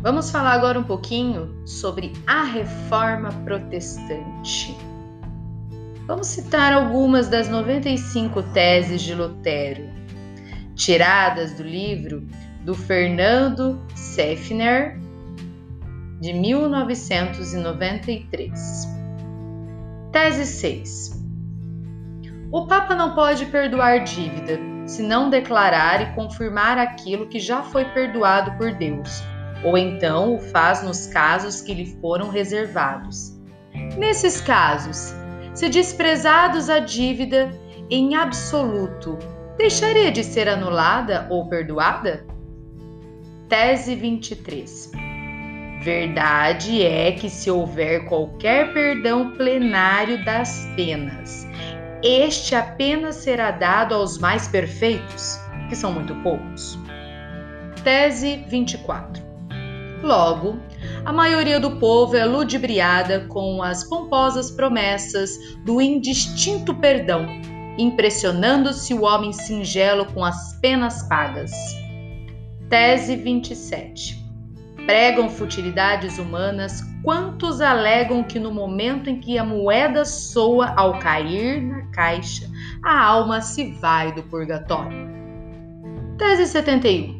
Vamos falar agora um pouquinho sobre a reforma protestante. Vamos citar algumas das 95 teses de Lutero, tiradas do livro do Fernando Seffner, de 1993. Tese 6. O Papa não pode perdoar dívida se não declarar e confirmar aquilo que já foi perdoado por Deus, ou então o faz nos casos que lhe foram reservados. Nesses casos, se desprezados a dívida em absoluto, deixaria de ser anulada ou perdoada? Tese 23. Verdade é que se houver qualquer perdão plenário das penas, este apenas será dado aos mais perfeitos, que são muito poucos. Tese 24. Logo, a maioria do povo é ludibriada com as pomposas promessas do indistinto perdão, impressionando-se o homem singelo com as penas pagas. Tese 27. Pregam futilidades humanas quantos alegam que no momento em que a moeda soa ao cair na caixa, a alma se vai do purgatório. Tese 71.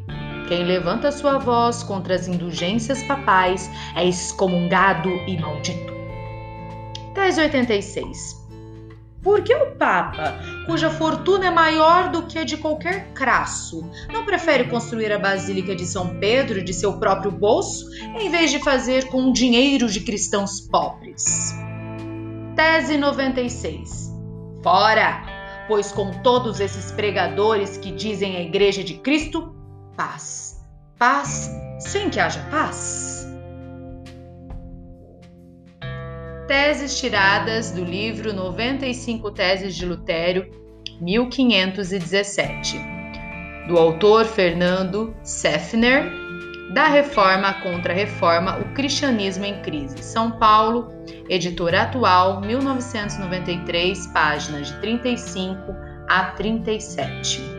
Quem levanta sua voz contra as indulgências papais é excomungado e maldito. Tese 86. Por que o Papa, cuja fortuna é maior do que a de qualquer crasso, não prefere construir a Basílica de São Pedro de seu próprio bolso, em vez de fazer com o dinheiro de cristãos pobres? Tese 96. Fora! Pois com todos esses pregadores que dizem a Igreja de Cristo, paz. Paz sem que haja paz. Teses tiradas do livro 95 Teses de Lutério, 1517, do autor Fernando Seffner, da Reforma contra a Reforma, o Cristianismo em Crise, São Paulo, editora atual, 1993, páginas de 35 a 37.